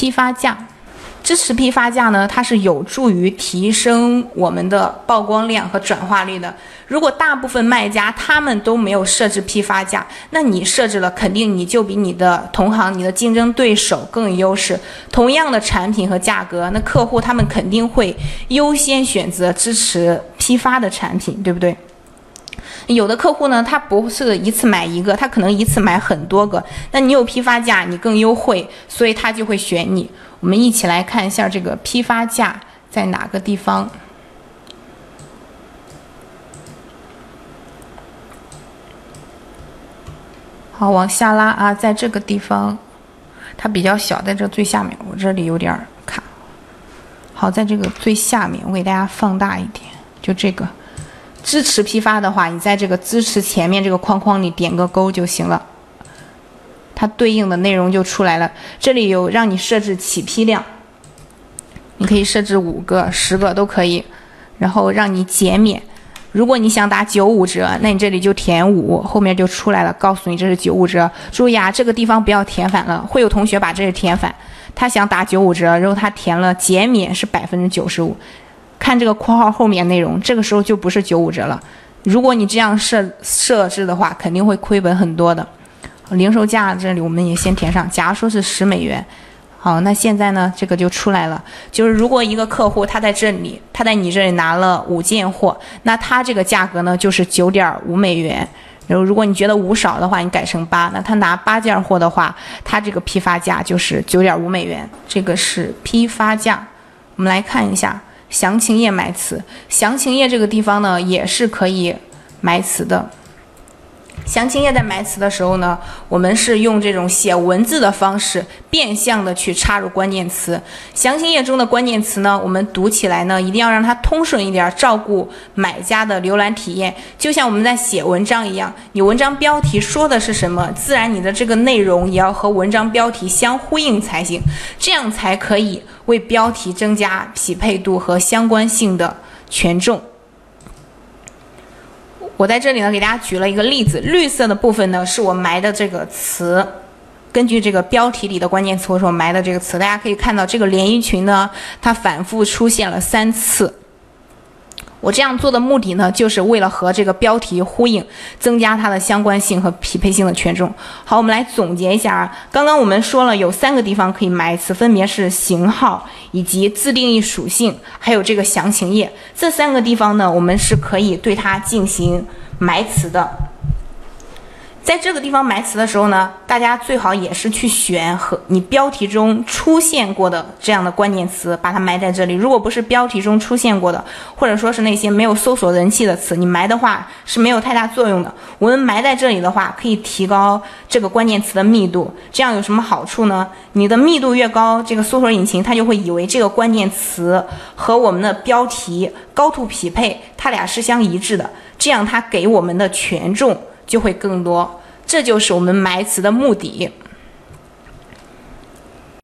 批发价。支持批发价呢，它是有助于提升我们的曝光量和转化率的。如果大部分卖家他们都没有设置批发价，那你设置了，肯定你就比你的同行、你的竞争对手更有优势。同样的产品和价格，那客户他们肯定会优先选择支持批发的产品，对不对？有的客户呢，他不是一次买一个，他可能一次买很多个。那你有批发价，你更优惠，所以他就会选你。我们一起来看一下这个批发价在哪个地方。好，往下拉啊，在这个地方，它比较小，在这最下面，我这里有点卡。好，在这个最下面，我给大家放大一点，就这个支持批发的话，你在这个支持前面这个框框里点个勾就行了。它对应的内容就出来了。这里有让你设置起批量，你可以设置五个、十个都可以，然后让你减免。如果你想打九五折，那你这里就填五，后面就出来了，告诉你这是九五折。注意啊，这个地方不要填反了，会有同学把这里填反。他想打九五折，然后他填了减免是百分之九十五，看这个括号后面内容，这个时候就不是九五折了。如果你这样设设置的话，肯定会亏本很多的。零售价这里我们也先填上，假如说是十美元，好，那现在呢，这个就出来了，就是如果一个客户他在这里，他在你这里拿了五件货，那他这个价格呢就是九点五美元。然后如果你觉得五少的话，你改成八，那他拿八件货的话，他这个批发价就是九点五美元，这个是批发价。我们来看一下详情页买词，详情页这个地方呢也是可以买词的。详情页在埋词的时候呢，我们是用这种写文字的方式，变相的去插入关键词。详情页中的关键词呢，我们读起来呢，一定要让它通顺一点，照顾买家的浏览体验。就像我们在写文章一样，你文章标题说的是什么，自然你的这个内容也要和文章标题相呼应才行，这样才可以为标题增加匹配度和相关性的权重。我在这里呢，给大家举了一个例子，绿色的部分呢是我埋的这个词，根据这个标题里的关键词，我说埋的这个词，大家可以看到这个连衣裙呢，它反复出现了三次。我这样做的目的呢，就是为了和这个标题呼应，增加它的相关性和匹配性的权重。好，我们来总结一下啊，刚刚我们说了有三个地方可以埋词，分别是型号以及自定义属性，还有这个详情页。这三个地方呢，我们是可以对它进行埋词的。在这个地方埋词的时候呢，大家最好也是去选和你标题中出现过的这样的关键词，把它埋在这里。如果不是标题中出现过的，或者说是那些没有搜索人气的词，你埋的话是没有太大作用的。我们埋在这里的话，可以提高这个关键词的密度。这样有什么好处呢？你的密度越高，这个搜索引擎它就会以为这个关键词和我们的标题高度匹配，它俩是相一致的。这样它给我们的权重。就会更多，这就是我们埋词的目的。